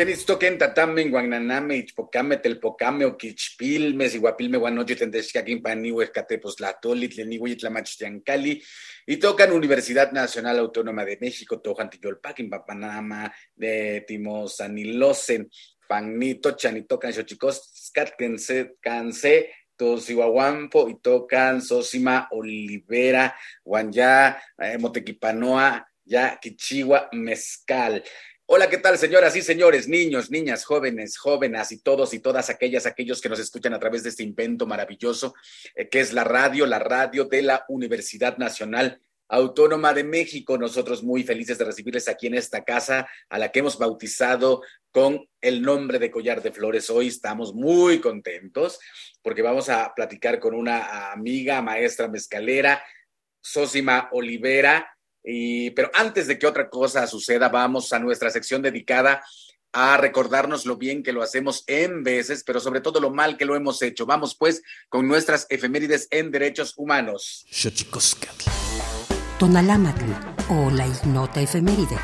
Kenitstoken tatame, guananame, ichpocame, telpocame, oquichpilme, siguapilme, guanoche, tendexcaquín, paniwe, escatepos, y tlamachtiancali, y tocan Universidad Nacional Autónoma de México, Tojantiyolpaquin, Papanama, de Timosanilosen, Pagnito, Chanitocan, Xochicos, Canse, Canse, Tosihuahuampo, y tocan Sosima, Olivera, Guanyá, eh, Motequipanoa, ya Quichigua, Mezcal. Hola, ¿qué tal, señoras y señores, niños, niñas, jóvenes, jóvenes y todos y todas aquellas, aquellos que nos escuchan a través de este invento maravilloso eh, que es la radio, la radio de la Universidad Nacional Autónoma de México. Nosotros muy felices de recibirles aquí en esta casa a la que hemos bautizado con el nombre de Collar de Flores. Hoy estamos muy contentos porque vamos a platicar con una amiga, maestra mezcalera, Sósima Olivera pero antes de que otra cosa suceda, vamos a nuestra sección dedicada a recordarnos lo bien que lo hacemos en veces, pero sobre todo lo mal que lo hemos hecho. Vamos pues con nuestras efemérides en derechos humanos. Tonalámatl o la ignota efeméride.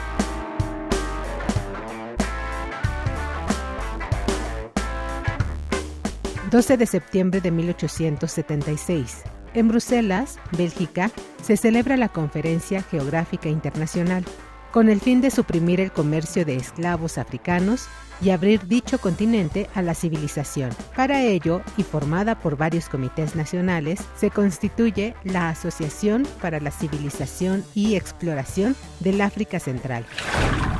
...12 de septiembre de 1876 en Bruselas, Bélgica, se celebra la Conferencia Geográfica Internacional, con el fin de suprimir el comercio de esclavos africanos y abrir dicho continente a la civilización. Para ello, y formada por varios comités nacionales, se constituye la Asociación para la Civilización y Exploración del África Central.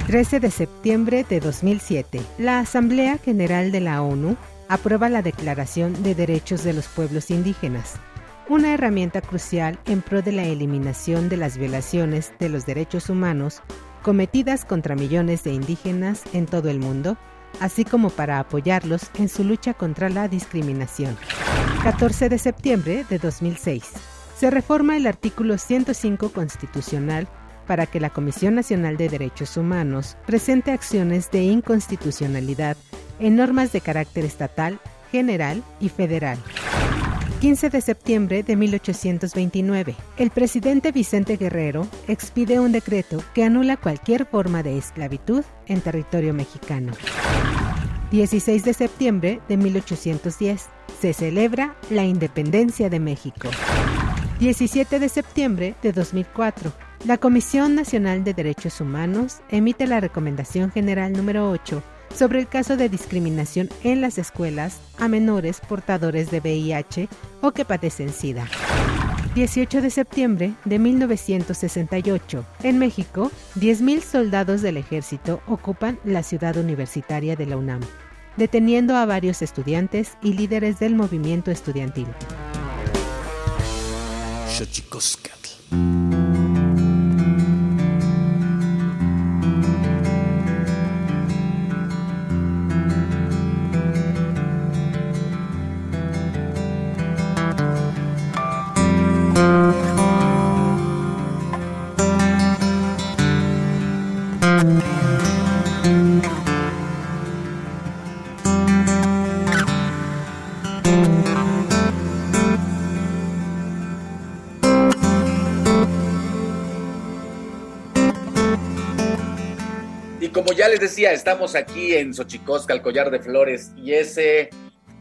13 de septiembre de 2007, la Asamblea General de la ONU aprueba la Declaración de Derechos de los Pueblos Indígenas, una herramienta crucial en pro de la eliminación de las violaciones de los derechos humanos cometidas contra millones de indígenas en todo el mundo, así como para apoyarlos en su lucha contra la discriminación. 14 de septiembre de 2006. Se reforma el artículo 105 constitucional para que la Comisión Nacional de Derechos Humanos presente acciones de inconstitucionalidad en normas de carácter estatal, general y federal. 15 de septiembre de 1829, el presidente Vicente Guerrero expide un decreto que anula cualquier forma de esclavitud en territorio mexicano. 16 de septiembre de 1810, se celebra la independencia de México. 17 de septiembre de 2004, la Comisión Nacional de Derechos Humanos emite la Recomendación General número 8 sobre el caso de discriminación en las escuelas a menores portadores de VIH o que padecen SIDA. 18 de septiembre de 1968. En México, 10.000 soldados del ejército ocupan la ciudad universitaria de la UNAM, deteniendo a varios estudiantes y líderes del movimiento estudiantil. ya estamos aquí en Xochicosca, el collar de flores, y ese,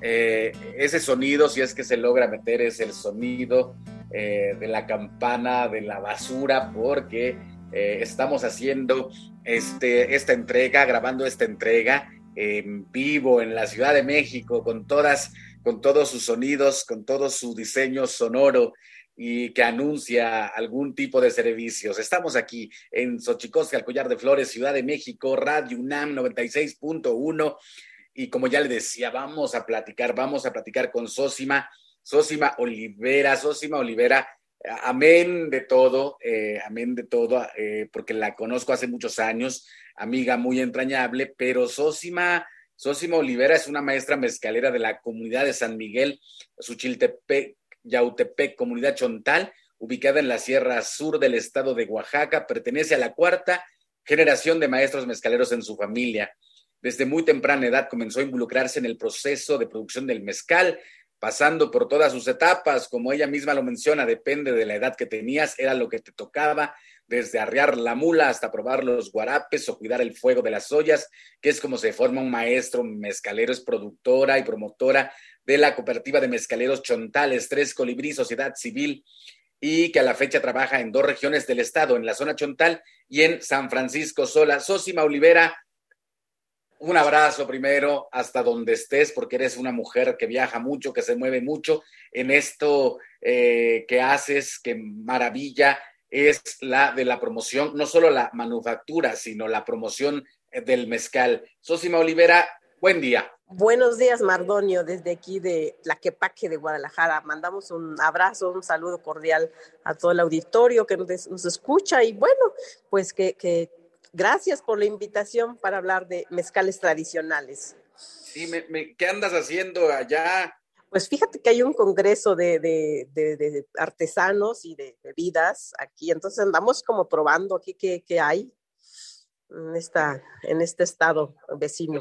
eh, ese sonido, si es que se logra meter, es el sonido eh, de la campana de la basura, porque eh, estamos haciendo este, esta entrega, grabando esta entrega en vivo en la Ciudad de México, con todas, con todos sus sonidos, con todo su diseño sonoro y que anuncia algún tipo de servicios. Estamos aquí en Xochicosca, el Collar de Flores, Ciudad de México, Radio UNAM 96.1. Y como ya le decía, vamos a platicar, vamos a platicar con Sósima, Sósima Olivera, Sósima Olivera, amén de todo, eh, amén de todo, eh, porque la conozco hace muchos años, amiga muy entrañable, pero Sósima, Sósima Olivera es una maestra mezcalera de la comunidad de San Miguel, Suchiltepec, Yautepec, comunidad chontal, ubicada en la Sierra Sur del estado de Oaxaca. Pertenece a la cuarta generación de maestros mezcaleros en su familia. Desde muy temprana edad comenzó a involucrarse en el proceso de producción del mezcal, pasando por todas sus etapas, como ella misma lo menciona, depende de la edad que tenías, era lo que te tocaba, desde arrear la mula hasta probar los guarapes o cuidar el fuego de las ollas, que es como se forma un maestro mezcalero, es productora y promotora de la cooperativa de mezcaleros Chontales, Tres Colibrí, Sociedad Civil, y que a la fecha trabaja en dos regiones del estado, en la zona Chontal y en San Francisco Sola. Sosima Olivera, un abrazo primero hasta donde estés, porque eres una mujer que viaja mucho, que se mueve mucho en esto eh, que haces, que maravilla es la de la promoción, no solo la manufactura, sino la promoción del mezcal. Sosima Olivera, buen día. Buenos días, Mardonio, desde aquí de Tlaquepaque de Guadalajara. Mandamos un abrazo, un saludo cordial a todo el auditorio que nos, escucha y bueno, pues que, gracias por la invitación para hablar de mezcales tradicionales. Sí, ¿qué andas haciendo allá? Pues fíjate que hay un congreso de, artesanos y de bebidas aquí, entonces andamos como probando aquí qué, hay en, esta, en este estado vecino.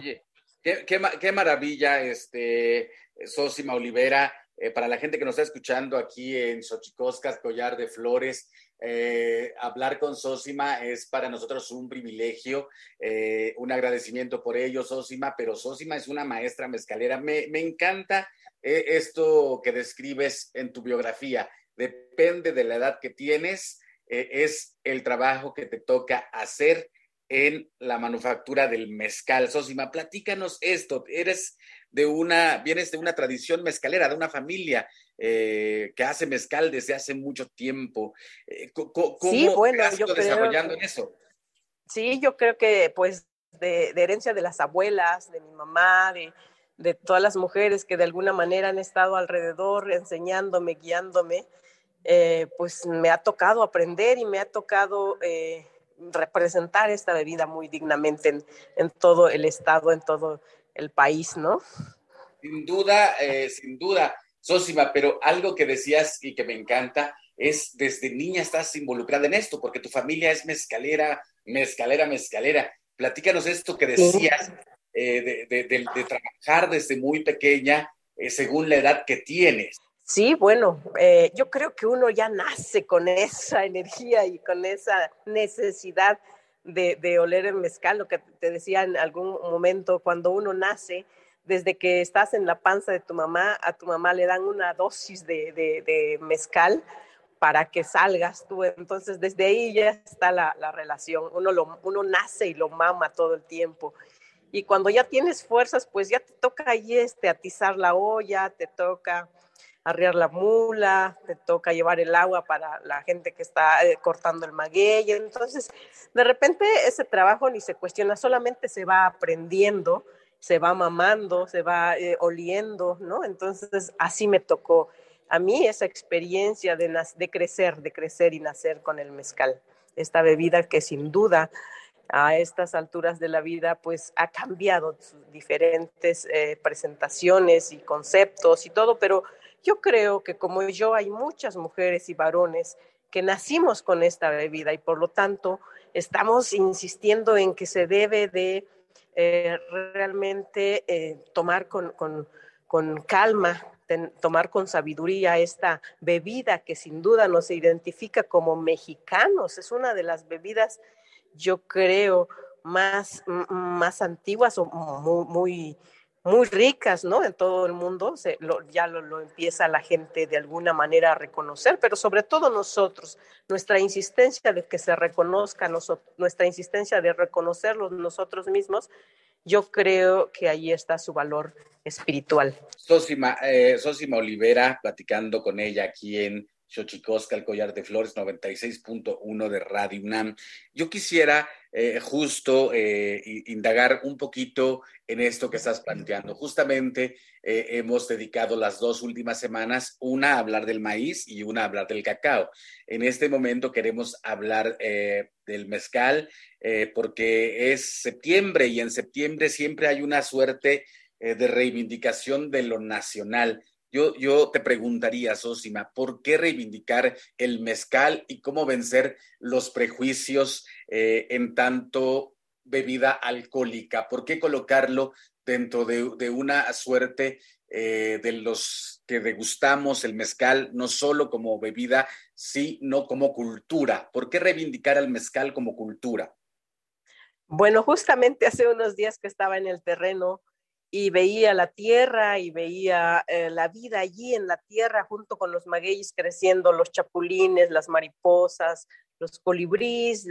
Qué, maravilla, este, Sosima Olivera. Eh, para la gente que nos está escuchando aquí en Xochicoscas, Collar de Flores, eh, hablar con Sosima es para nosotros un privilegio, eh, un agradecimiento por ello, Sosima, pero Sosima es una maestra mezcalera. Me, me encanta esto que describes en tu biografía. Depende de la edad que tienes, es el trabajo que te toca hacer en la manufactura del mezcal. Sosima, platícanos esto. Eres de una, vienes de una tradición mezcalera, de una familia eh, que hace mezcal desde hace mucho tiempo. Eh, ¿Cómo sí, bueno, yo desarrollando en eso? Sí, yo creo que pues de, herencia de las abuelas, de mi mamá, de, de, todas las mujeres que de alguna manera han estado alrededor enseñándome, guiándome, eh, pues me ha tocado aprender y me ha tocado representar esta bebida muy dignamente en, todo el estado, en todo el país, ¿no? Sin duda, eh, sin duda, Sosima, pero algo que decías y que me encanta es desde niña estás involucrada en esto, porque tu familia es mezcalera, mezcalera, mezcalera. Platícanos esto que decías eh, de, trabajar desde muy pequeña eh, según la edad que tienes. Sí, bueno, eh, yo creo que uno ya nace con esa energía y con esa necesidad de, oler el mezcal, lo que te decía en algún momento, cuando uno nace, desde que estás en la panza de tu mamá, a tu mamá le dan una dosis de, mezcal para que salgas tú. Entonces, desde ahí ya está la, relación. Uno, lo, uno nace y lo mama todo el tiempo. Y cuando ya tienes fuerzas, pues ya te toca ahí este, atizar la olla, te toca arriar la mula, te toca llevar el agua para la gente que está eh, cortando el maguey. Entonces, de repente ese trabajo ni se cuestiona, solamente se va aprendiendo, se va mamando, se va eh, oliendo, ¿no? Entonces, así me tocó a mí esa experiencia de, de crecer, de crecer y nacer con el mezcal, esta bebida que sin duda a estas alturas de la vida, pues ha cambiado sus diferentes eh, presentaciones y conceptos y todo, pero yo creo que como yo hay muchas mujeres y varones que nacimos con esta bebida y por lo tanto estamos insistiendo en que se debe de eh, realmente eh, tomar con, calma, tomar con sabiduría esta bebida que sin duda nos identifica como mexicanos. Es una de las bebidas, yo creo, más, más antiguas o muy ricas, ¿no? En todo el mundo, ya lo, empieza la gente de alguna manera a reconocer, pero sobre todo nosotros, nuestra insistencia de que se reconozca, nuestra insistencia de reconocerlos nosotros mismos, yo creo que ahí está su valor espiritual. Sosima, eh, Sosima Olivera, platicando con ella aquí en Xochicosca, el collar de flores, 96.1 de Radio UNAM. Yo quisiera eh, justo eh, indagar un poquito en esto que estás planteando. Justamente eh, hemos dedicado las dos últimas semanas, una a hablar del maíz y una a hablar del cacao. En este momento queremos hablar del mezcal porque es septiembre y en septiembre siempre hay una suerte de reivindicación de lo nacional yo, te preguntaría, Sosima, ¿por qué reivindicar el mezcal y cómo vencer los prejuicios eh, en tanto bebida alcohólica? ¿Por qué colocarlo dentro de, una suerte eh, de los que degustamos el mezcal, no solo como bebida, sino como cultura? ¿Por qué reivindicar al mezcal como cultura? Bueno, justamente hace unos días que estaba en el terreno y veía la tierra y veía eh, la vida allí en la tierra junto con los magueyes creciendo, los chapulines, las mariposas, los colibríes,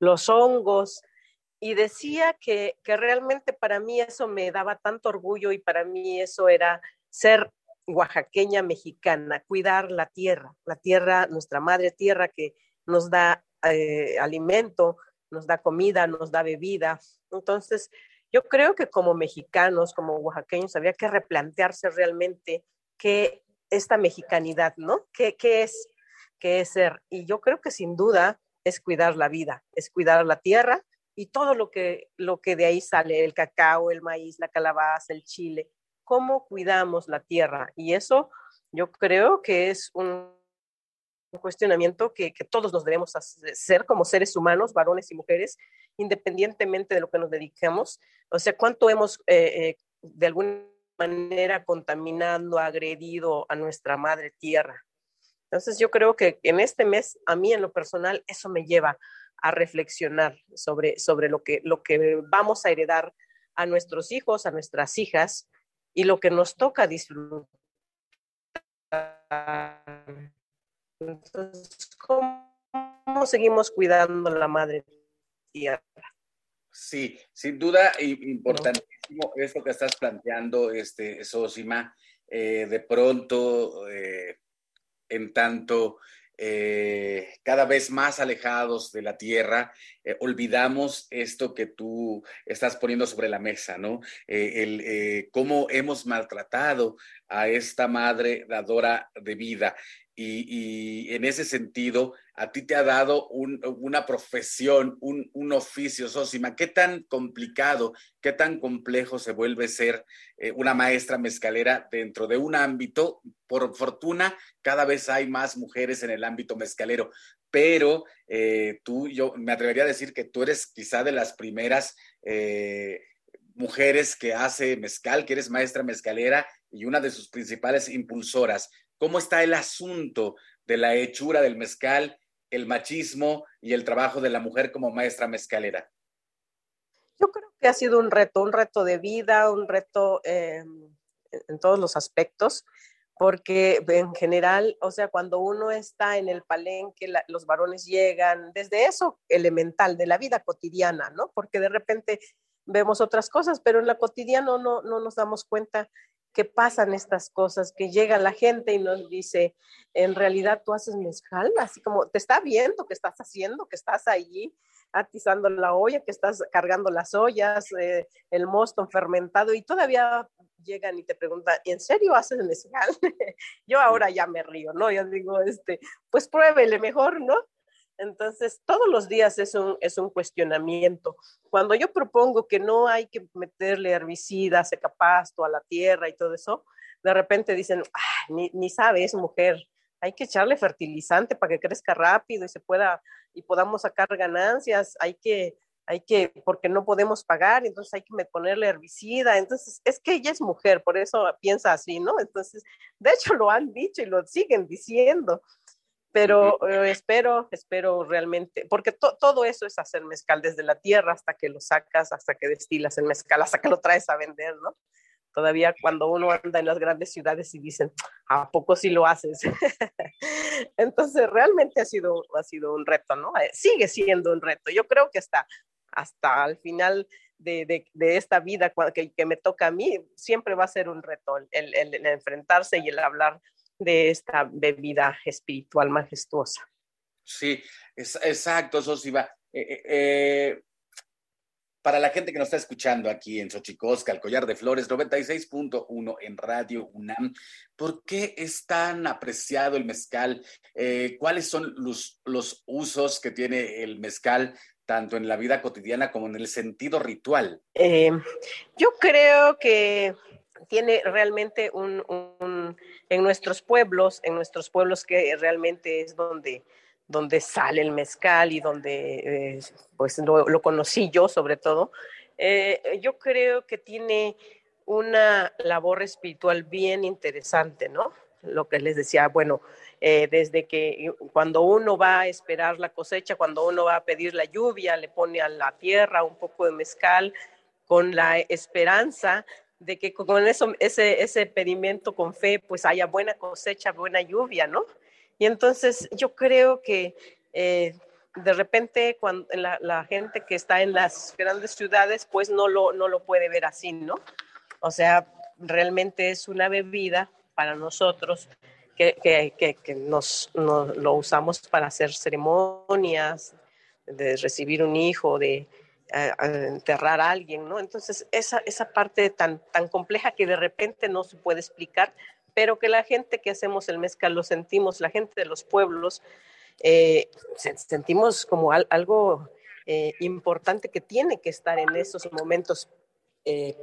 los hongos. Y decía que, que realmente para mí eso me daba tanto orgullo y para mí eso era ser oaxaqueña mexicana, cuidar la tierra, la tierra, nuestra madre tierra que nos da eh, alimento, nos da comida, nos da bebida. Entonces, yo creo que como mexicanos, como oaxaqueños, había que replantearse realmente qué esta mexicanidad, ¿no? ¿Qué, qué es? ¿Qué es ser? Y yo creo que sin duda es cuidar la vida, es cuidar la tierra y todo lo que, lo que de ahí sale, el cacao, el maíz, la calabaza, el chile, cómo cuidamos la tierra. Y eso yo creo que es un un cuestionamiento que, todos nos debemos hacer como seres humanos, varones y mujeres, independientemente de lo que nos dediquemos. O sea, cuánto hemos eh, eh, de alguna manera contaminando, agredido a nuestra madre tierra. Entonces yo creo que en este mes, a mí en lo personal, eso me lleva a reflexionar sobre, sobre lo, que, lo que vamos a heredar a nuestros hijos, a nuestras hijas y lo que nos toca disfrutar entonces, ¿cómo, seguimos cuidando la madre tierra? Sí, sin duda importantísimo esto que estás planteando, este, Sosima, eh, de pronto, eh, en tanto eh, cada vez más alejados de la tierra, olvidamos esto que tú estás poniendo sobre la mesa, ¿no? el, cómo hemos maltratado a esta madre dadora de vida y, en ese sentido, a ti te ha dado una profesión, un, oficio, Sosima. ¿Qué tan complicado, qué tan complejo se vuelve ser eh, una maestra mezcalera dentro de un ámbito? Por fortuna, cada vez hay más mujeres en el ámbito mezcalero, pero eh, tú, yo me atrevería a decir que tú eres quizá de las primeras eh, mujeres que hace mezcal, que eres maestra mezcalera y una de sus principales impulsoras. ¿Cómo está el asunto de la hechura del mezcal, el machismo y el trabajo de la mujer como maestra mezcalera? Yo creo que ha sido un reto, un reto de vida, un reto eh, en todos los aspectos, porque en general, o sea, cuando uno está en el palenque, los varones llegan desde eso elemental de la vida cotidiana, ¿no? Porque de repente vemos otras cosas, pero en la cotidiana no, no nos damos cuenta que pasan estas cosas, que llega la gente y nos dice, en realidad tú haces mezcal, así como te está viendo que estás haciendo, que estás allí atizando la olla, que estás cargando las ollas, eh, el mosto fermentado y todavía llegan y te preguntan, ¿en serio haces mezcal? Yo ahora ya me río, ¿no? Yo digo, este, pues pruébele mejor, ¿no? Entonces, todos los días es un, es un cuestionamiento. Cuando yo propongo que no hay que meterle herbicidas, secapasto a la tierra y todo eso, de repente dicen, ni, ni sabe, mujer, hay que echarle fertilizante para que crezca rápido y se pueda, y podamos sacar ganancias, hay que, hay que, porque no podemos pagar, entonces hay que ponerle herbicida, entonces es que ella es mujer, por eso piensa así, ¿no? Entonces, de hecho lo han dicho y lo siguen diciendo pero eh, espero, espero realmente, porque todo eso es hacer mezcal desde la tierra hasta que lo sacas, hasta que destilas el mezcal, hasta que lo traes a vender, ¿no? Todavía cuando uno anda en las grandes ciudades y dicen, ¿a poco sí lo haces? Entonces, realmente ha sido, ha sido un reto, ¿no? Eh, sigue siendo un reto. Yo creo que hasta, hasta el final de, de, esta vida que, que, me toca a mí, siempre va a ser un reto el enfrentarse y el hablar de esta bebida espiritual majestuosa. Sí, es, exacto, Sosiva. Eh, eh, eh, para la gente que nos está escuchando aquí en Xochicosca, el Collar de Flores 96.1 en Radio UNAM, ¿por qué es tan apreciado el mezcal? ¿Cuáles son los, los usos que tiene el mezcal tanto en la vida cotidiana como en el sentido ritual? yo creo que tiene realmente un, en nuestros pueblos, en nuestros pueblos que realmente es donde, donde sale el mezcal y donde eh, pues lo, conocí yo sobre todo, eh, yo creo que tiene una labor espiritual bien interesante, ¿no? Lo que les decía, bueno, eh, desde que cuando uno va a esperar la cosecha, cuando uno va a pedir la lluvia, le pone a la tierra un poco de mezcal con la esperanza de que con eso, ese, ese pedimento con fe, pues haya buena cosecha, buena lluvia, ¿no? Y entonces yo creo que eh, de repente cuando la, gente que está en las grandes ciudades, pues no lo, no lo puede ver así, ¿no? O sea, realmente es una bebida para nosotros que, que, que, nos, lo usamos para hacer ceremonias, de recibir un hijo, de, enterrar a alguien, ¿no? Entonces, esa, esa parte tan, tan compleja que de repente no se puede explicar, pero que la gente que hacemos el mezcal lo sentimos, la gente de los pueblos, eh, sentimos como algo eh, importante que tiene que estar en esos momentos eh,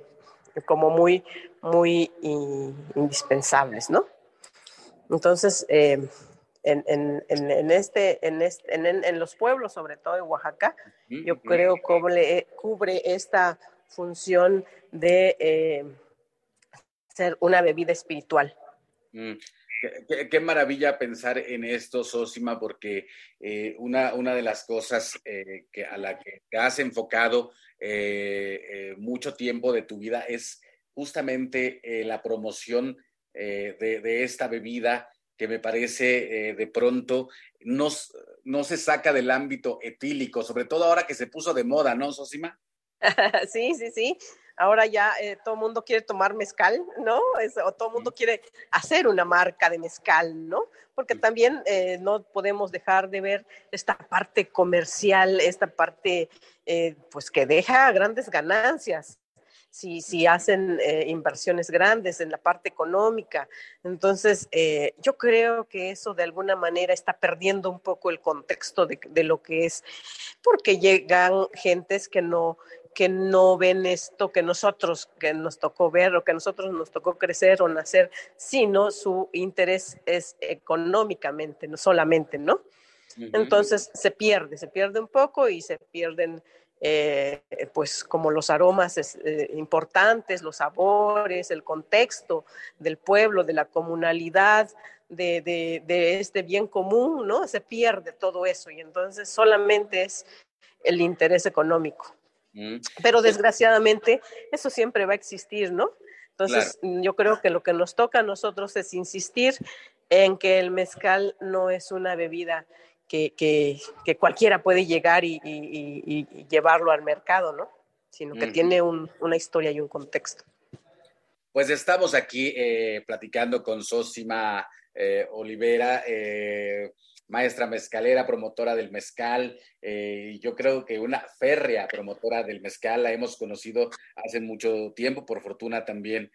como muy, muy indispensables, ¿no? Entonces, en, en, este, en, este, en, los pueblos, sobre todo en Oaxaca, yo creo que cubre esta función de eh, ser una bebida espiritual. Mm, qué, maravilla pensar en esto, Sosima, porque eh, una, una de las cosas eh, que, a la que te has enfocado mucho tiempo de tu vida es justamente la promoción de, de, esta bebida que me parece eh, de pronto no, no se saca del ámbito etílico, sobre todo ahora que se puso de moda, ¿no, Sosima? sí, sí, sí. Ahora ya eh, todo el mundo quiere tomar mezcal, ¿no? o todo el mundo quiere hacer una marca de mezcal, ¿no? Porque también eh, no podemos dejar de ver esta parte comercial, esta parte, pues que deja grandes ganancias si, si hacen eh, inversiones grandes en la parte económica. Entonces, eh, yo creo que eso de alguna manera está perdiendo un poco el contexto de, de lo que es, porque llegan gentes que no que no ven esto que nosotros, que nos tocó ver o que nosotros nos tocó crecer o nacer, sino su interés es económicamente, no solamente, ¿no? Entonces se pierde, se pierde un poco y se pierden eh, pues como los aromas eh, importantes, los sabores, el contexto del pueblo, de la comunalidad, de, este bien común, ¿no? Se pierde todo eso y entonces solamente es el interés económico. Mm. Pero desgraciadamente eso siempre va a existir, ¿no? Entonces yo creo que lo que nos toca a nosotros es insistir en que el mezcal no es una bebida que, cualquiera puede llegar y, llevarlo al mercado, ¿no? Sino que tiene una historia y un contexto. Pues estamos aquí eh, platicando con Sosima eh, Olivera, eh, maestra mezcalera, promotora del mezcal, y yo creo que una férrea promotora del mezcal, la hemos conocido hace mucho tiempo, por fortuna también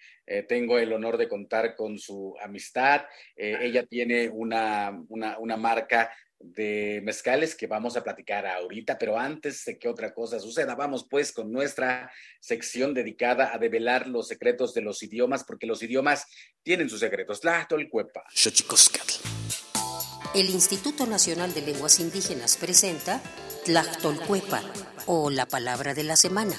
tengo el honor de contar con su amistad. ella tiene una, una, una marca de mezcales que vamos a platicar ahorita, pero antes de que otra cosa suceda, vamos pues con nuestra sección dedicada a develar los secretos de los idiomas, porque los idiomas tienen sus secretos. Tlachtolcuepa. El Instituto Nacional de Lenguas Indígenas presenta Tlachtolcuepa, o la palabra de la semana.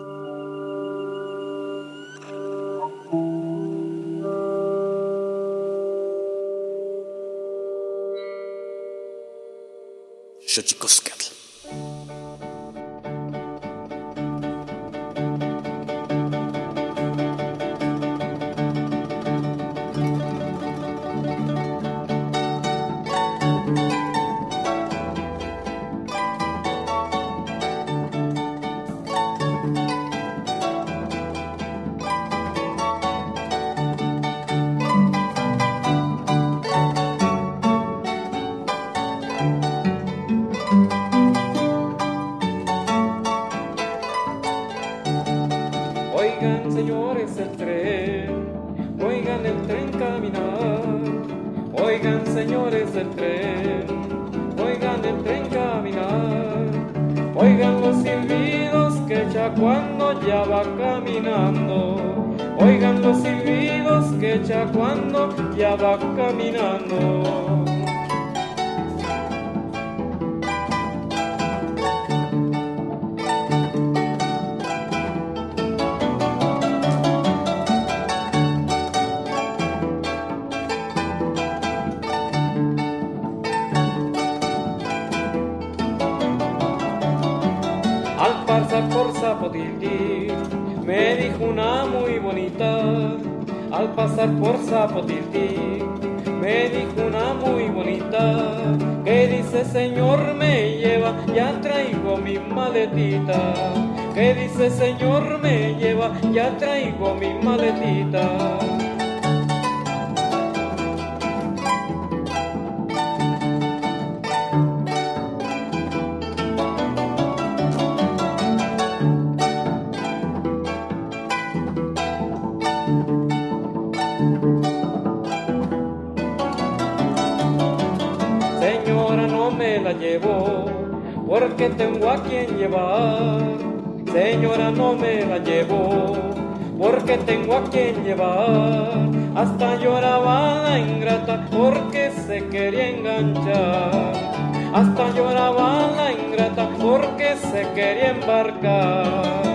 Sjøtjikoskall. Xochicoscatl. porque porque tengo a quien llevar. Hasta lloraba la ingrata porque se quería enganchar. Hasta lloraba la ingrata porque se quería embarcar.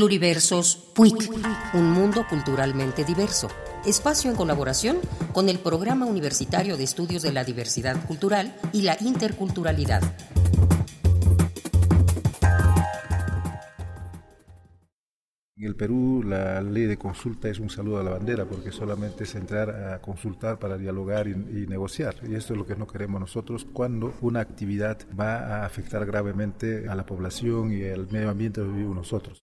Pluriversos PUIC, un mundo culturalmente diverso. Espacio en colaboración con el Programa Universitario de Estudios de la Diversidad Cultural y la Interculturalidad. En el Perú la ley de consulta es un saludo a la bandera porque solamente es entrar a consultar para dialogar y, y, negociar. Y esto es lo que no queremos nosotros cuando una actividad va a afectar gravemente a la población y al medio ambiente donde vivimos nosotros.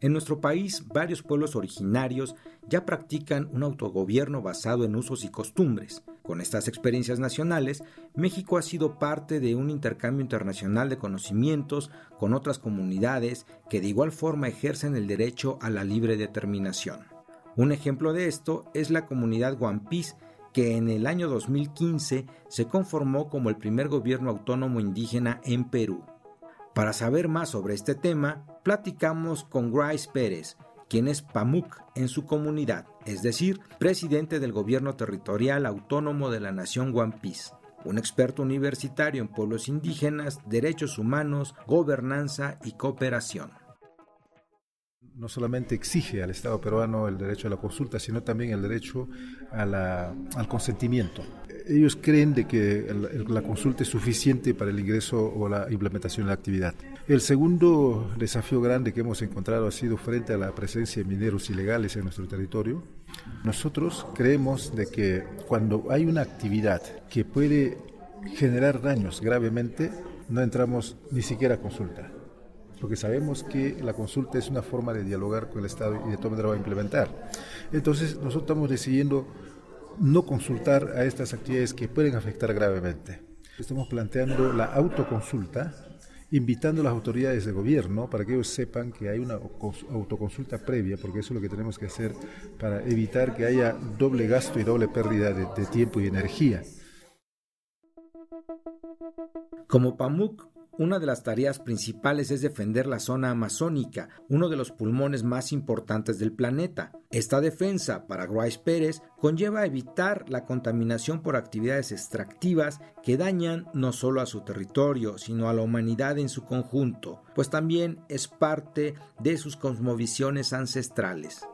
En nuestro país, varios pueblos originarios ya practican un autogobierno basado en usos y costumbres. Con estas experiencias nacionales, México ha sido parte de un intercambio internacional de conocimientos con otras comunidades que de igual forma ejercen el derecho a la libre determinación. Un ejemplo de esto es la comunidad Guampís, que en el año 2015 se conformó como el primer gobierno autónomo indígena en Perú. Para saber más sobre este tema, platicamos con Grace Pérez, quien es PAMUC en su comunidad, es decir, presidente del gobierno territorial autónomo de la nación One Piece, un experto universitario en pueblos indígenas, derechos humanos, gobernanza y cooperación no solamente exige al Estado peruano el derecho a la consulta, sino también el derecho al consentimiento. Ellos creen de que la consulta es suficiente para el ingreso o la implementación de la actividad. El segundo desafío grande que hemos encontrado ha sido frente a la presencia de mineros ilegales en nuestro territorio. Nosotros creemos de que cuando hay una actividad que puede generar daños gravemente, no entramos ni siquiera a consulta porque sabemos que la consulta es una forma de dialogar con el Estado y de todas maneras va a implementar. Entonces, nosotros estamos decidiendo no consultar a estas actividades que pueden afectar gravemente. Estamos planteando la autoconsulta, invitando a las autoridades de gobierno para que ellos sepan que hay una autoconsulta previa, porque eso es lo que tenemos que hacer para evitar que haya doble gasto y doble pérdida de, de tiempo y energía. Como PAMUC una de las tareas principales es defender la zona amazónica, uno de los pulmones más importantes del planeta. Esta defensa, para Grace Pérez, conlleva evitar la contaminación por actividades extractivas que dañan no solo a su territorio, sino a la humanidad en su conjunto, pues también es parte de sus cosmovisiones ancestrales.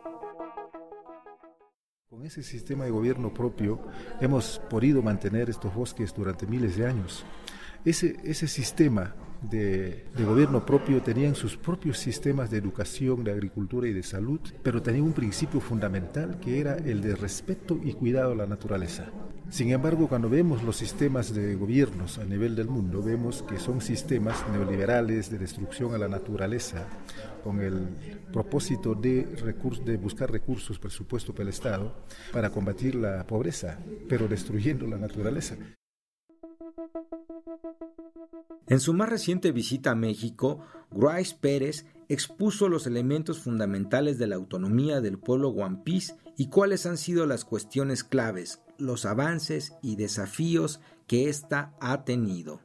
Con ese sistema de gobierno propio hemos podido mantener estos bosques durante miles de años. Ese, ese sistema de, gobierno propio tenían sus propios sistemas de educación, de agricultura y de salud, pero tenían un principio fundamental que era el de respeto y cuidado a la naturaleza. Sin embargo, cuando vemos los sistemas de gobiernos a nivel del mundo, vemos que son sistemas neoliberales de destrucción a la naturaleza, con el propósito de, de buscar recursos, presupuesto para el Estado, para combatir la pobreza, pero destruyendo la naturaleza. En su más reciente visita a México, Grace Pérez expuso los elementos fundamentales de la autonomía del pueblo Piece y cuáles han sido las cuestiones claves, los avances y desafíos que ésta ha tenido.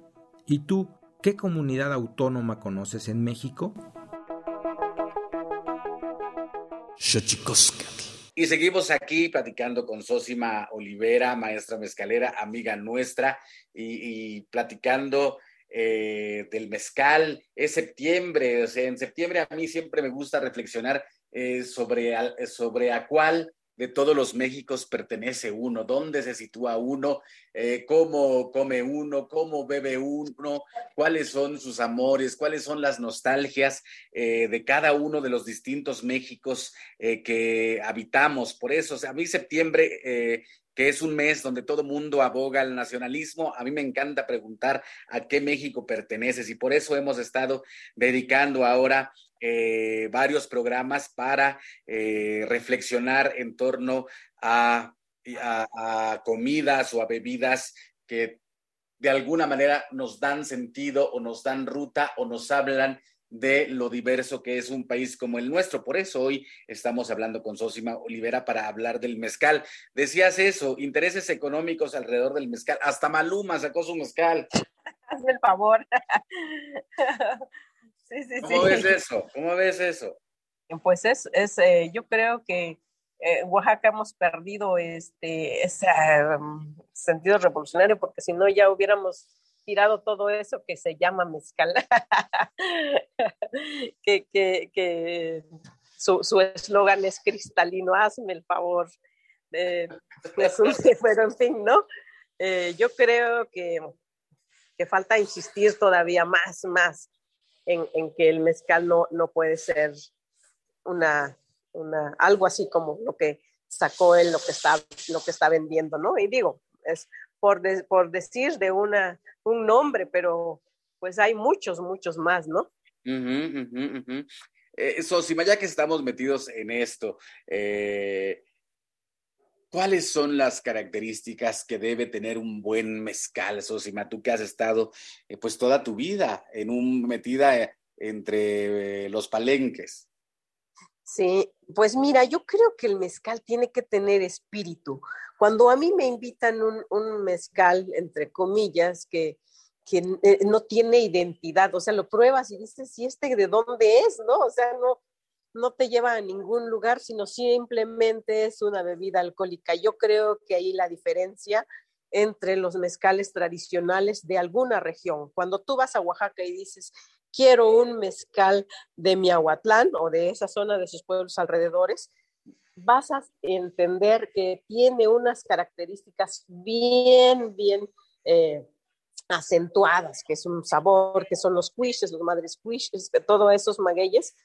¿Y tú, qué comunidad autónoma conoces en México? Y seguimos aquí platicando con Sosima Olivera, maestra mezcalera, amiga nuestra, y, platicando eh, del mezcal, es septiembre, o sea, en septiembre a mí siempre me gusta reflexionar eh, sobre, sobre a cuál de todos los Méxicos pertenece uno, dónde se sitúa uno, eh, cómo come uno, cómo bebe uno, cuáles son sus amores, cuáles son las nostalgias de cada uno de los distintos Méxicos que habitamos. Por eso, a mí septiembre que es un mes donde todo mundo aboga al nacionalismo. A mí me encanta preguntar a qué México perteneces y por eso hemos estado dedicando ahora eh, varios programas para eh, reflexionar en torno a, comidas o a bebidas que de alguna manera nos dan sentido o nos dan ruta o nos hablan de lo diverso que es un país como el nuestro. Por eso hoy estamos hablando con Sosima Olivera para hablar del mezcal. Decías eso, intereses económicos alrededor del mezcal. Hasta Maluma sacó su mezcal. Hazme el favor. ¿Cómo ves eso? ¿Cómo ves eso? Pues es, es eh, yo creo que en eh, Oaxaca hemos perdido este ese um, sentido revolucionario porque si no ya hubiéramos tirado todo eso que se llama mezcal. que, que, su eslogan es cristalino, hazme el favor. pues, pero en fin, ¿no? Eh, yo creo que, que, falta insistir todavía más, más en, en que el mezcal no, no puede ser una, una, algo así como lo que sacó él, lo que está, lo que está vendiendo, ¿no? Y digo, es por, por decir de una, un nombre, pero pues hay muchos, muchos más, ¿no? Uh Sosima, ya que estamos metidos en esto, eh, ¿cuáles son las características que debe tener un buen mezcal, Sosima? Tú que has estado eh, pues toda tu vida en un metida entre los palenques. Sí, pues mira, yo creo que el mezcal tiene que tener espíritu. Cuando a mí me invitan un, mezcal, entre comillas, que, eh, no tiene identidad, o sea, lo pruebas y dices, ¿y este de dónde es? ¿No? O sea, no, no te lleva a ningún lugar, sino simplemente es una bebida alcohólica. Yo creo que ahí la diferencia entre los mezcales tradicionales de alguna región. Cuando tú vas a Oaxaca y dices, quiero un mezcal de Miahuatlán o de esa zona de sus pueblos alrededores, vas a entender que tiene unas características bien, bien eh, acentuadas, que es un sabor, que son los cuiches, los madres cuiches, todos esos magueyes,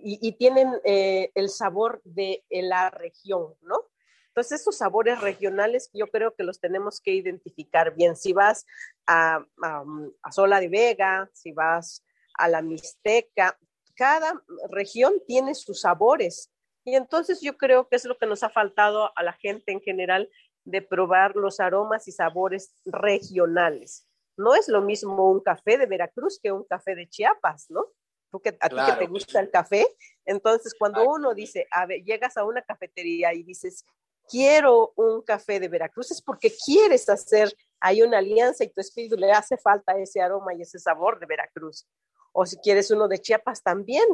y, tienen eh, el sabor de la región, ¿no? Entonces, esos sabores regionales yo creo que los tenemos que identificar bien. Si vas a, a, a Sola de Vega, si vas a la Mixteca. Cada región tiene sus sabores y entonces yo creo que es lo que nos ha faltado a la gente en general de probar los aromas y sabores regionales. No es lo mismo un café de Veracruz que un café de Chiapas, ¿no? Tú que, a ti que te gusta el café. Entonces, cuando uno dice, a ver, llegas a una cafetería y dices, quiero un café de Veracruz, es porque quieres hacer hay una alianza y tu espíritu le hace falta ese aroma y ese sabor de Veracruz. O si quieres uno de Chiapas también,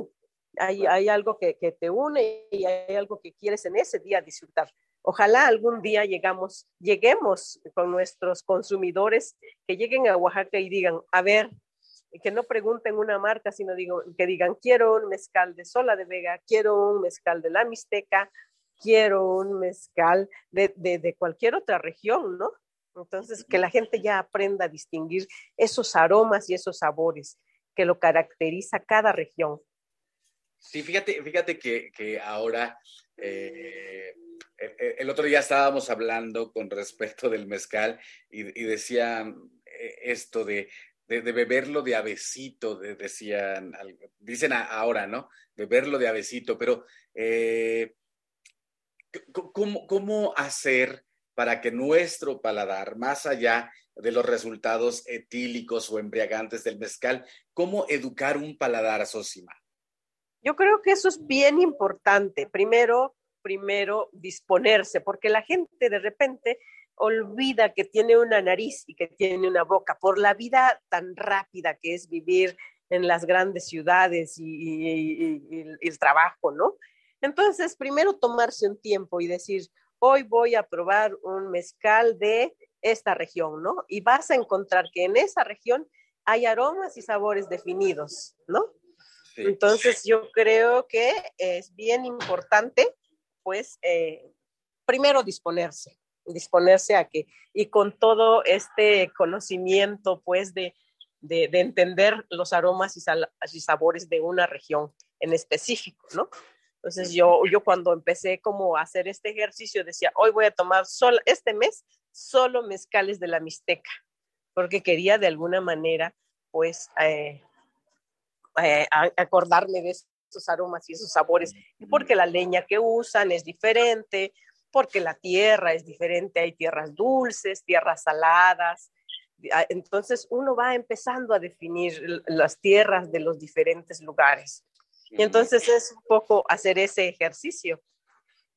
hay, hay algo que, que, te une y hay algo que quieres en ese día disfrutar. Ojalá algún día llegamos, lleguemos con nuestros consumidores que lleguen a Oaxaca y digan, a ver, que no pregunten una marca, sino digo, que digan, quiero un mezcal de Sola de Vega, quiero un mezcal de la Mixteca, quiero un mezcal de, de, cualquier otra región, ¿no? Entonces, que la gente ya aprenda a distinguir esos aromas y esos sabores que lo caracteriza cada región. Sí, fíjate, fíjate que, que ahora, eh, el, el, otro día estábamos hablando con respecto del mezcal y, y decían eh, esto de, de, beberlo de avecito, de, decían, dicen ahora, ¿no? Beberlo de avecito, pero eh, ¿cómo, ¿cómo hacer para que nuestro paladar, más allá de los resultados etílicos o embriagantes del mezcal, cómo educar un paladar, Sosima? Yo creo que eso es bien importante. Primero, primero disponerse, porque la gente de repente olvida que tiene una nariz y que tiene una boca por la vida tan rápida que es vivir en las grandes ciudades y, y, y, y el trabajo, ¿no? Entonces, primero tomarse un tiempo y decir, hoy voy a probar un mezcal de esta región, ¿no? Y vas a encontrar que en esa región hay aromas y sabores definidos, ¿no? Sí. Entonces yo creo que es bien importante, pues, eh, primero disponerse, disponerse a que, y con todo este conocimiento, pues, de, de, de entender los aromas y, sal, y sabores de una región en específico, ¿no? Entonces yo, yo cuando empecé como a hacer este ejercicio decía, hoy voy a tomar solo, este mes solo mezcales de la Mixteca, porque quería de alguna manera pues eh, eh, acordarme de esos aromas y esos sabores, porque la leña que usan es diferente, porque la tierra es diferente, hay tierras dulces, tierras saladas, ah, entonces uno va empezando a definir las tierras de los diferentes lugares. Y entonces es un poco hacer ese ejercicio.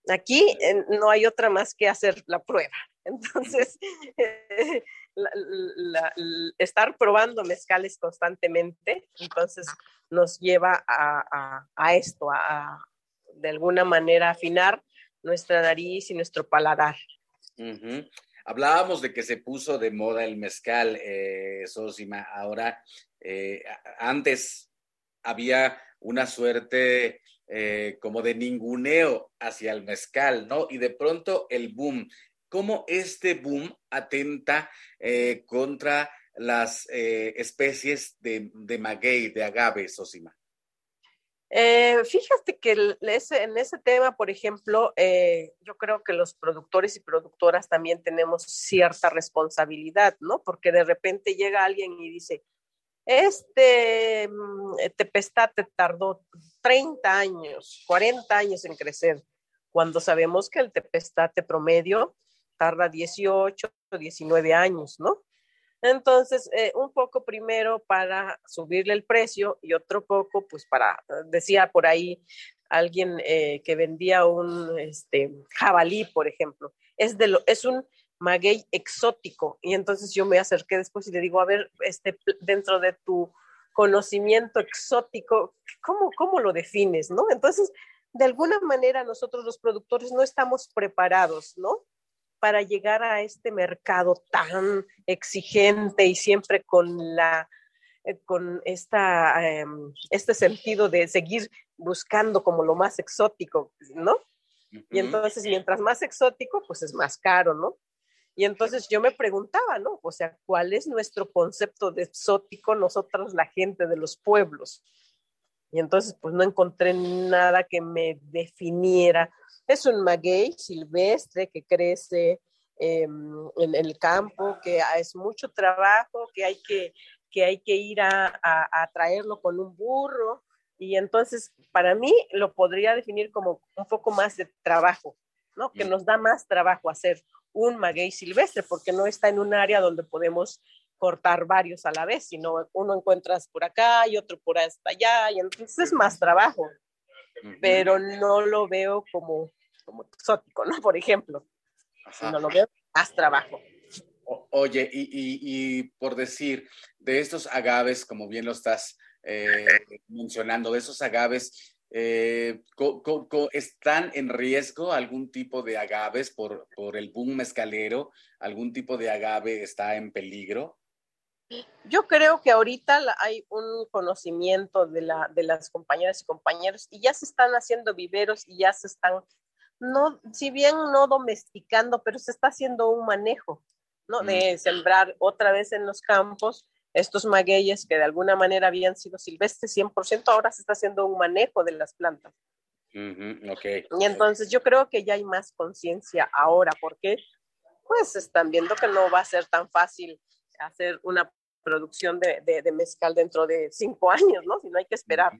Aquí eh, no hay otra más que hacer la prueba. Entonces, eh, la, la, la, estar probando mezcales constantemente, entonces nos lleva a, a, a esto, a, a, de alguna manera afinar nuestra nariz y nuestro paladar. Hablábamos de que se puso de moda el mezcal, eh, Sosima. Ahora, eh, antes había una suerte eh, como de ninguneo hacia el mezcal, ¿no? Y de pronto el boom. ¿Cómo este boom atenta eh, contra las eh, especies de, de, maguey, de agave, Sosima? Eh, fíjate que en ese tema, por ejemplo, eh, yo creo que los productores y productoras también tenemos cierta responsabilidad, ¿no? Porque de repente llega alguien y dice, este mm, tepestate tardó 30 años, 40 años en crecer, cuando sabemos que el tepestate promedio tarda 18, 19 años, ¿no? Entonces, eh, un poco primero para subirle el precio y otro poco, pues para, decía por ahí alguien eh, que vendía un este, jabalí, por ejemplo, es, de lo, es un maguey exótico. Y entonces yo me acerqué después y le digo, a ver, este, dentro de tu conocimiento exótico, ¿cómo, cómo lo defines? ¿no? Entonces, de alguna manera nosotros los productores no estamos preparados, ¿no? Para llegar a este mercado tan exigente y siempre con la eh, con esta, eh, este sentido de seguir buscando como lo más exótico, ¿no? Uh -huh. Y entonces, mientras más exótico, pues es más caro, ¿no? Y entonces yo me preguntaba, ¿no? O sea, ¿cuál es nuestro concepto de exótico nosotros, la gente de los pueblos? Y entonces, pues no encontré nada que me definiera. Es un maguey silvestre que crece eh, en, el campo, que es mucho trabajo, que hay que, que, hay que ir a, a, a traerlo con un burro. Y entonces, para mí, lo podría definir como un poco más de trabajo, ¿no? Que nos da más trabajo hacer un maguey silvestre, porque no está en un área donde podemos cortar varios a la vez, sino uno encuentras por acá y otro por hasta allá, y entonces es más trabajo, pero no lo veo como, como exótico, ¿no? Por ejemplo, sino lo veo más trabajo. oye, y, por decir, de estos agaves, como bien lo estás eh, mencionando, de esos agaves, eh, ¿están en riesgo algún tipo de agaves por, por el boom mezcalero? ¿Algún tipo de agave está en peligro? Yo creo que ahorita hay un conocimiento de, la, de las compañeras y compañeros y ya se están haciendo viveros y ya se están, no, si bien no domesticando, pero se está haciendo un manejo, ¿no? De mm. sembrar otra vez en los campos estos magueyes que de alguna manera habían sido silvestres 100%, ahora se está haciendo un manejo de las plantas. Y entonces yo creo que ya hay más conciencia ahora, porque pues están viendo que no va a ser tan fácil hacer una producción de, de, mezcal dentro de cinco años, ¿no? Si no hay que esperar.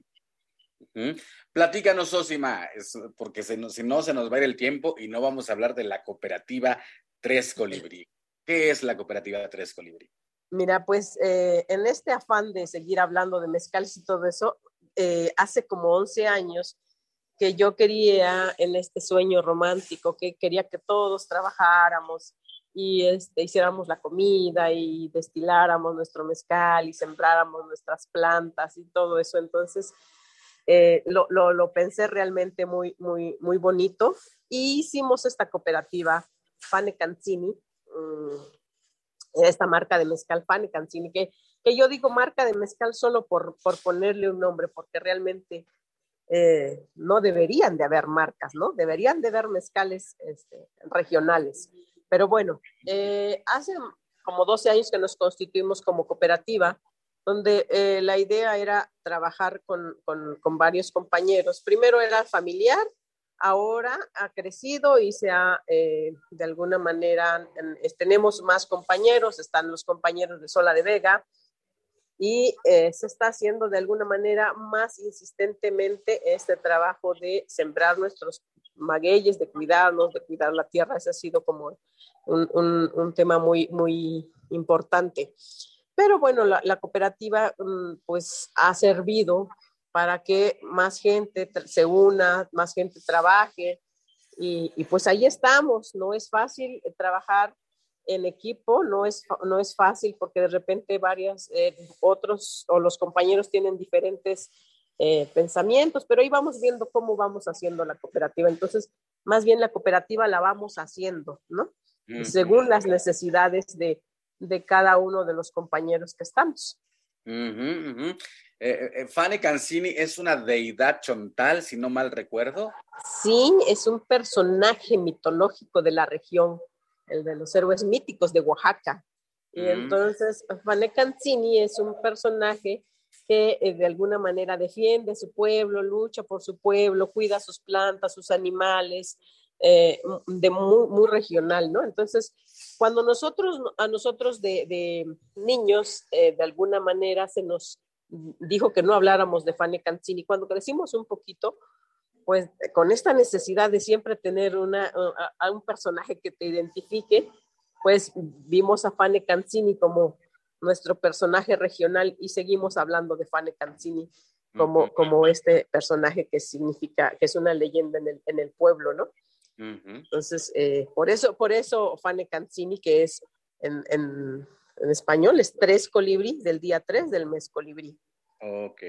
Platícanos, Osima, porque si no se nos va a ir el tiempo y no vamos a hablar de la cooperativa Tres Colibrí. ¿Qué es la cooperativa Tres Colibrí? Mira, pues eh, en este afán de seguir hablando de mezcales y todo eso, eh, hace como 11 años que yo quería en este sueño romántico, que quería que todos trabajáramos y este, hiciéramos la comida y destiláramos nuestro mezcal y sembráramos nuestras plantas y todo eso. Entonces, eh, lo, lo, lo, pensé realmente muy, muy, muy bonito y hicimos esta cooperativa Fane Cancini, mm, esta marca de mezcal Fane Cancini, que, que yo digo marca de mezcal solo por, por ponerle un nombre, porque realmente eh, no deberían de haber marcas, ¿no? Deberían de haber mezcales este, regionales. Pero bueno, eh, hace como 12 años que nos constituimos como cooperativa, donde eh, la idea era trabajar con, con, varios compañeros. Primero era familiar, ahora ha crecido y se ha, eh, de alguna manera, tenemos más compañeros, están los compañeros de Sola de Vega, y se está haciendo de alguna manera más insistentemente este trabajo de sembrar nuestros magueyes, de cuidarnos, de cuidar la tierra. Ese ha sido como un, un, tema muy, muy importante. Pero bueno, la, la, cooperativa mm, pues ha servido para que más gente se una, más gente trabaje y, y, pues ahí estamos. No es fácil trabajar en equipo, no es, no es fácil porque de repente varios eh, otros o los compañeros tienen diferentes eh, pensamientos, pero ahí vamos viendo cómo vamos haciendo la cooperativa. Entonces, más bien la cooperativa la vamos haciendo, ¿no? Según las necesidades de, de, cada uno de los compañeros que estamos. Uh Fanny Cancini es una deidad chontal, si no mal recuerdo. Sí, es un personaje mitológico de la región, el de los héroes míticos de Oaxaca. Y entonces, Fanny Cancini es un personaje que eh, de alguna manera defiende su pueblo, lucha por su pueblo, cuida sus plantas, sus animales, eh, de muy, regional, ¿no? Entonces, cuando nosotros, a nosotros de, niños, eh, de alguna manera se nos dijo que no habláramos de Fanny Cancini, cuando crecimos un poquito, pues con esta necesidad de siempre tener una, a, un personaje que te identifique, pues vimos a Fanny Cancini como nuestro personaje regional y seguimos hablando de Fane Cancini como, como este personaje que significa, que es una leyenda en el, en el pueblo, ¿no? Entonces, eh, por eso, por eso Fane Cancini, que es en, en, en español, es tres colibrí del día 3 del mes colibrí. Ok.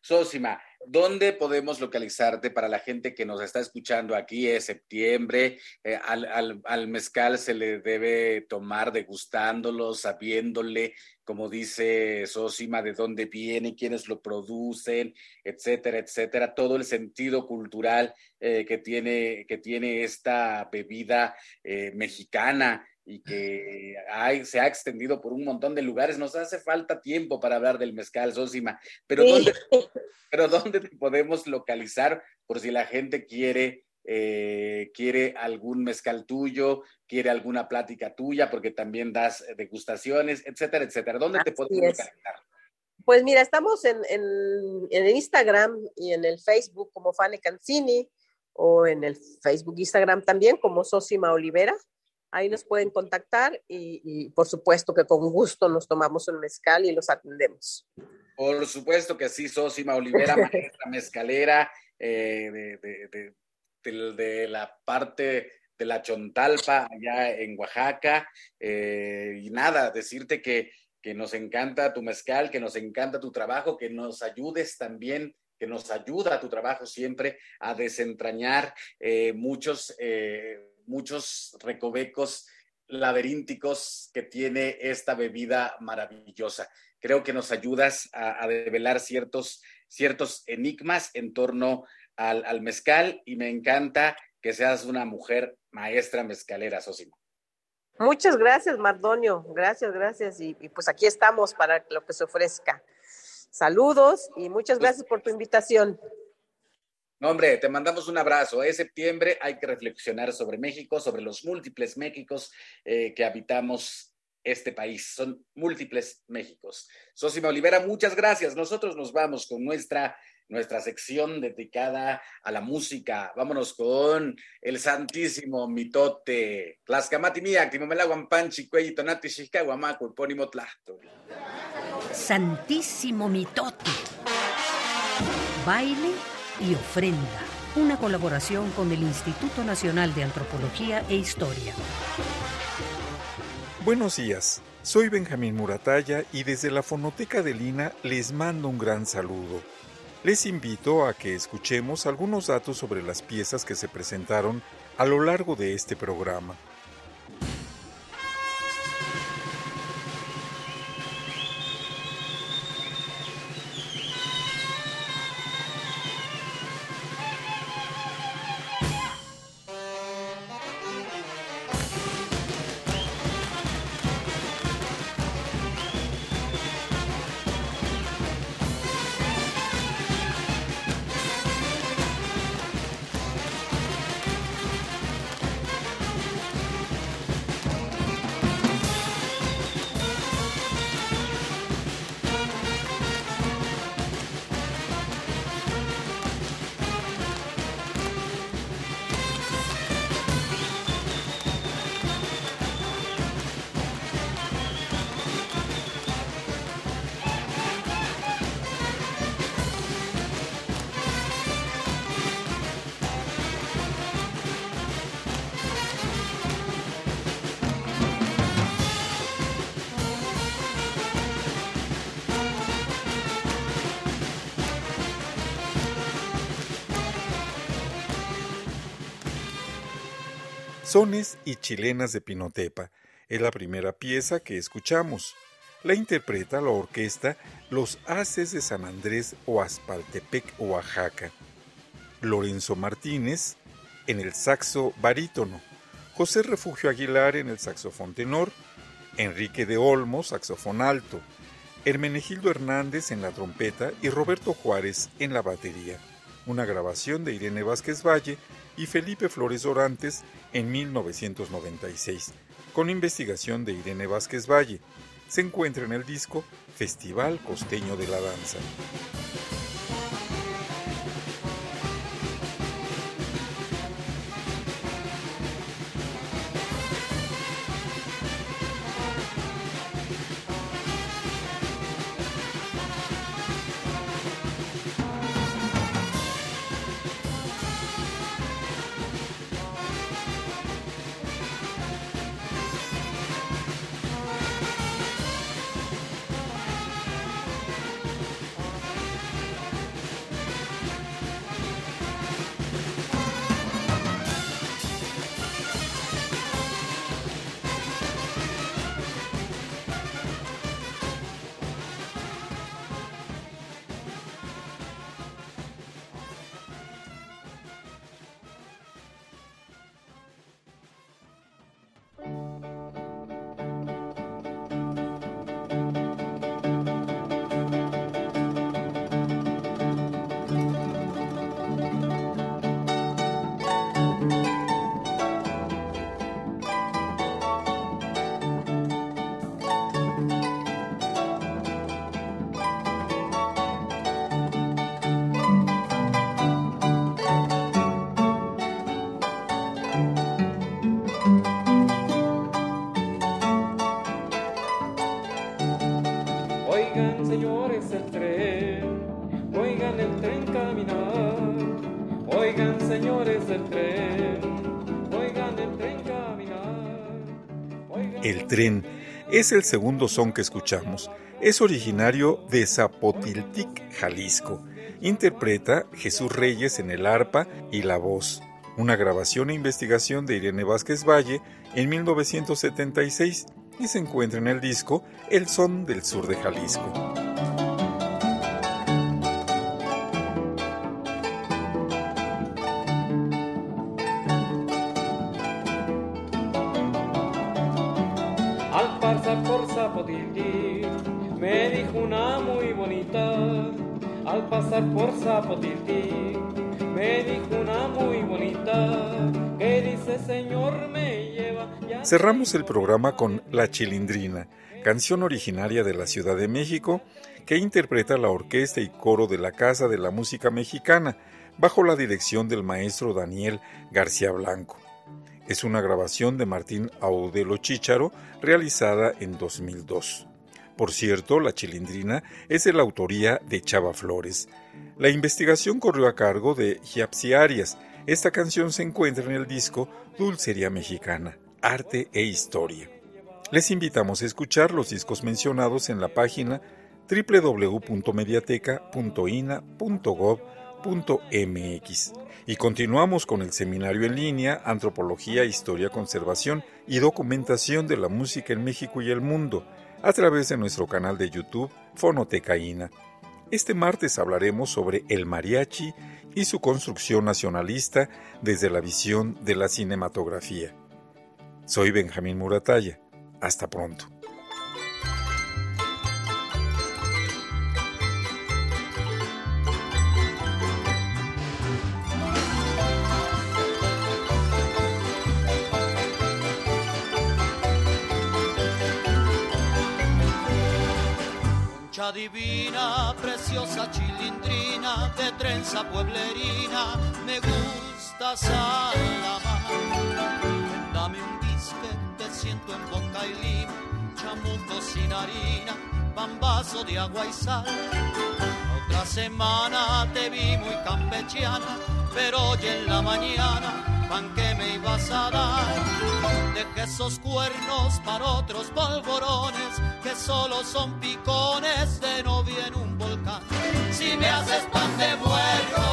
Sosima, ¿dónde podemos localizarte para la gente que nos está escuchando aquí? Es septiembre, eh, al, al, mezcal se le debe tomar degustándolo, sabiéndole, como dice Sosima, de dónde viene, quiénes lo producen, etcétera, etcétera. Todo el sentido cultural eh, que, tiene, que tiene esta bebida eh, mexicana y que se ha extendido por un montón de lugares. Nos hace falta tiempo para hablar del mezcal, Sosima, pero, ¿dónde, pero ¿dónde te podemos localizar por si la gente quiere, eh, quiere algún mezcal tuyo, quiere alguna plática tuya, porque también das degustaciones, etcétera, etcétera? ¿Dónde te podemos localizar? Pues mira, estamos en, en, en, Instagram y en el Facebook como Fane Cancini o en el Facebook, Instagram también como Sosima Olivera. Ahí nos pueden contactar y, por supuesto que con gusto nos tomamos un mezcal y los atendemos. Por supuesto que sí, Sosima Olivera, maestra mezcalera eh, de, de, de, la parte de la Chontalpa, allá en Oaxaca. Eh, y nada, decirte que, que nos encanta tu mezcal, que nos encanta tu trabajo, que nos ayudes también que nos ayuda tu trabajo siempre a desentrañar eh, muchos, eh, muchos recovecos laberínticos que tiene esta bebida maravillosa. Creo que nos ayudas a, a develar ciertos, ciertos enigmas en torno al, al mezcal y me encanta que seas una mujer maestra mezcalera, Sosimo. Muchas gracias, Mardonio. Gracias, gracias. Y, y, pues aquí estamos para lo que se ofrezca. Saludos y muchas gracias por tu invitación. No, hombre, te mandamos un abrazo. Es septiembre, hay que reflexionar sobre México, sobre los múltiples Méxicos eh, que habitamos este país. Son múltiples Méxicos. Sosima Olivera, muchas gracias. Nosotros nos vamos con nuestra nuestra sección dedicada a la música. Vámonos con el santísimo mitote. Santísimo mitote. Baile y ofrenda. Una colaboración con el Instituto Nacional de Antropología e Historia. Buenos días. Soy Benjamín Murataya y desde la Fonoteca de Lina les mando un gran saludo les invito a que escuchemos algunos datos sobre las piezas que se presentaron a lo largo de este programa. Sones y Chilenas de Pinotepa es la primera pieza que escuchamos. La interpreta la orquesta Los Haces de San Andrés Oaspaltepec, Oaxaca. Lorenzo Martínez en el saxo barítono, José Refugio Aguilar en el saxofón tenor, Enrique de Olmo, saxofón alto, Hermenegildo Hernández en la trompeta y Roberto Juárez en la batería. Una grabación de Irene Vázquez Valle y Felipe Flores Orantes en 1996, con investigación de Irene Vázquez Valle. Se encuentra en el disco Festival Costeño de la Danza. Tren. Es el segundo son que escuchamos. Es originario de Zapotiltic, Jalisco. Interpreta Jesús Reyes en el arpa y la voz. Una grabación e investigación de Irene Vázquez Valle en 1976 y se encuentra en el disco El Son del Sur de Jalisco. Pasar por Zapotiltic me dijo una muy bonita que dice Señor me lleva. Cerramos el programa con La Chilindrina, canción originaria de la Ciudad de México que interpreta la orquesta y coro de la Casa de la Música Mexicana bajo la dirección del maestro Daniel García Blanco. Es una grabación de Martín Audelo Chícharo realizada en 2002. Por cierto, La Chilindrina es de la autoría de Chava Flores. La investigación corrió a cargo de Giapsi Arias. Esta canción se encuentra en el disco Dulcería Mexicana, Arte e Historia. Les invitamos a escuchar los discos mencionados en la página www.mediateca.ina.gov.mx. Y continuamos con el seminario en línea Antropología, Historia, Conservación y Documentación de la Música en México y el Mundo a través de nuestro canal de YouTube Fonoteca INA. Este martes hablaremos sobre el mariachi y su construcción nacionalista desde la visión de la cinematografía. Soy Benjamín Murataya. Hasta pronto. Divina, preciosa chilindrina, de trenza pueblerina, me gusta salamar. Dame un disque, te siento en boca y lima, chamuco sin harina, bambazo de agua y sal. Otra semana te vi muy campechiana, pero hoy en la mañana, pan que me ibas a dar. Deje esos cuernos para otros polvorones, que solo son picones de novia en un volcán. Si me haces pan de muerto,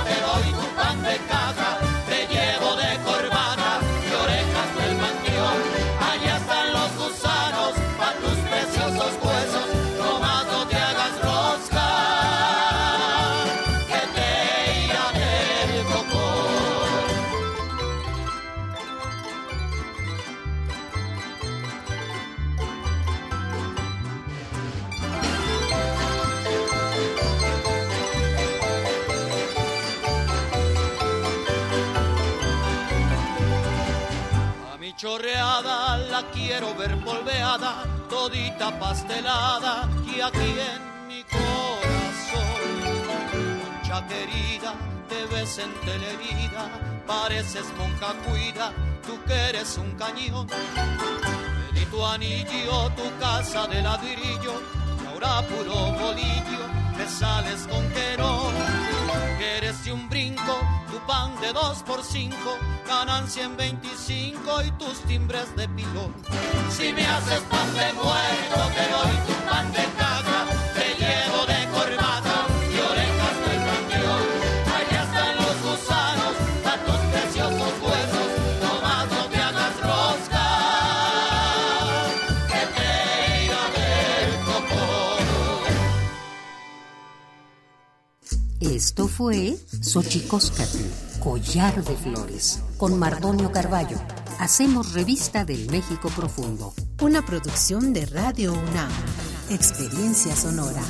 todita pastelada y aquí en mi corazón. Concha querida, te ves en teleherida, pareces monja cuida, tú que eres un cañón. Te di tu anillo, tu casa de ladrillo, y ahora puro bolillo, me sales con que no. Que eres de un brinco, tu pan de dos por cinco, ganancia en 25 y tus timbres de pilón. Si me haces pan de muerto, te doy tu pan de caja, te llevo de corbata y orejas del panteón. Allá están los gusanos, a tus preciosos huesos, nomás no te hagas rosca, que te irá del cocoro. Esto fue Xochicóscatl, Collar de Flores, con Mardonio Carballo. Hacemos revista del México Profundo. Una producción de Radio UNAM. Experiencia sonora.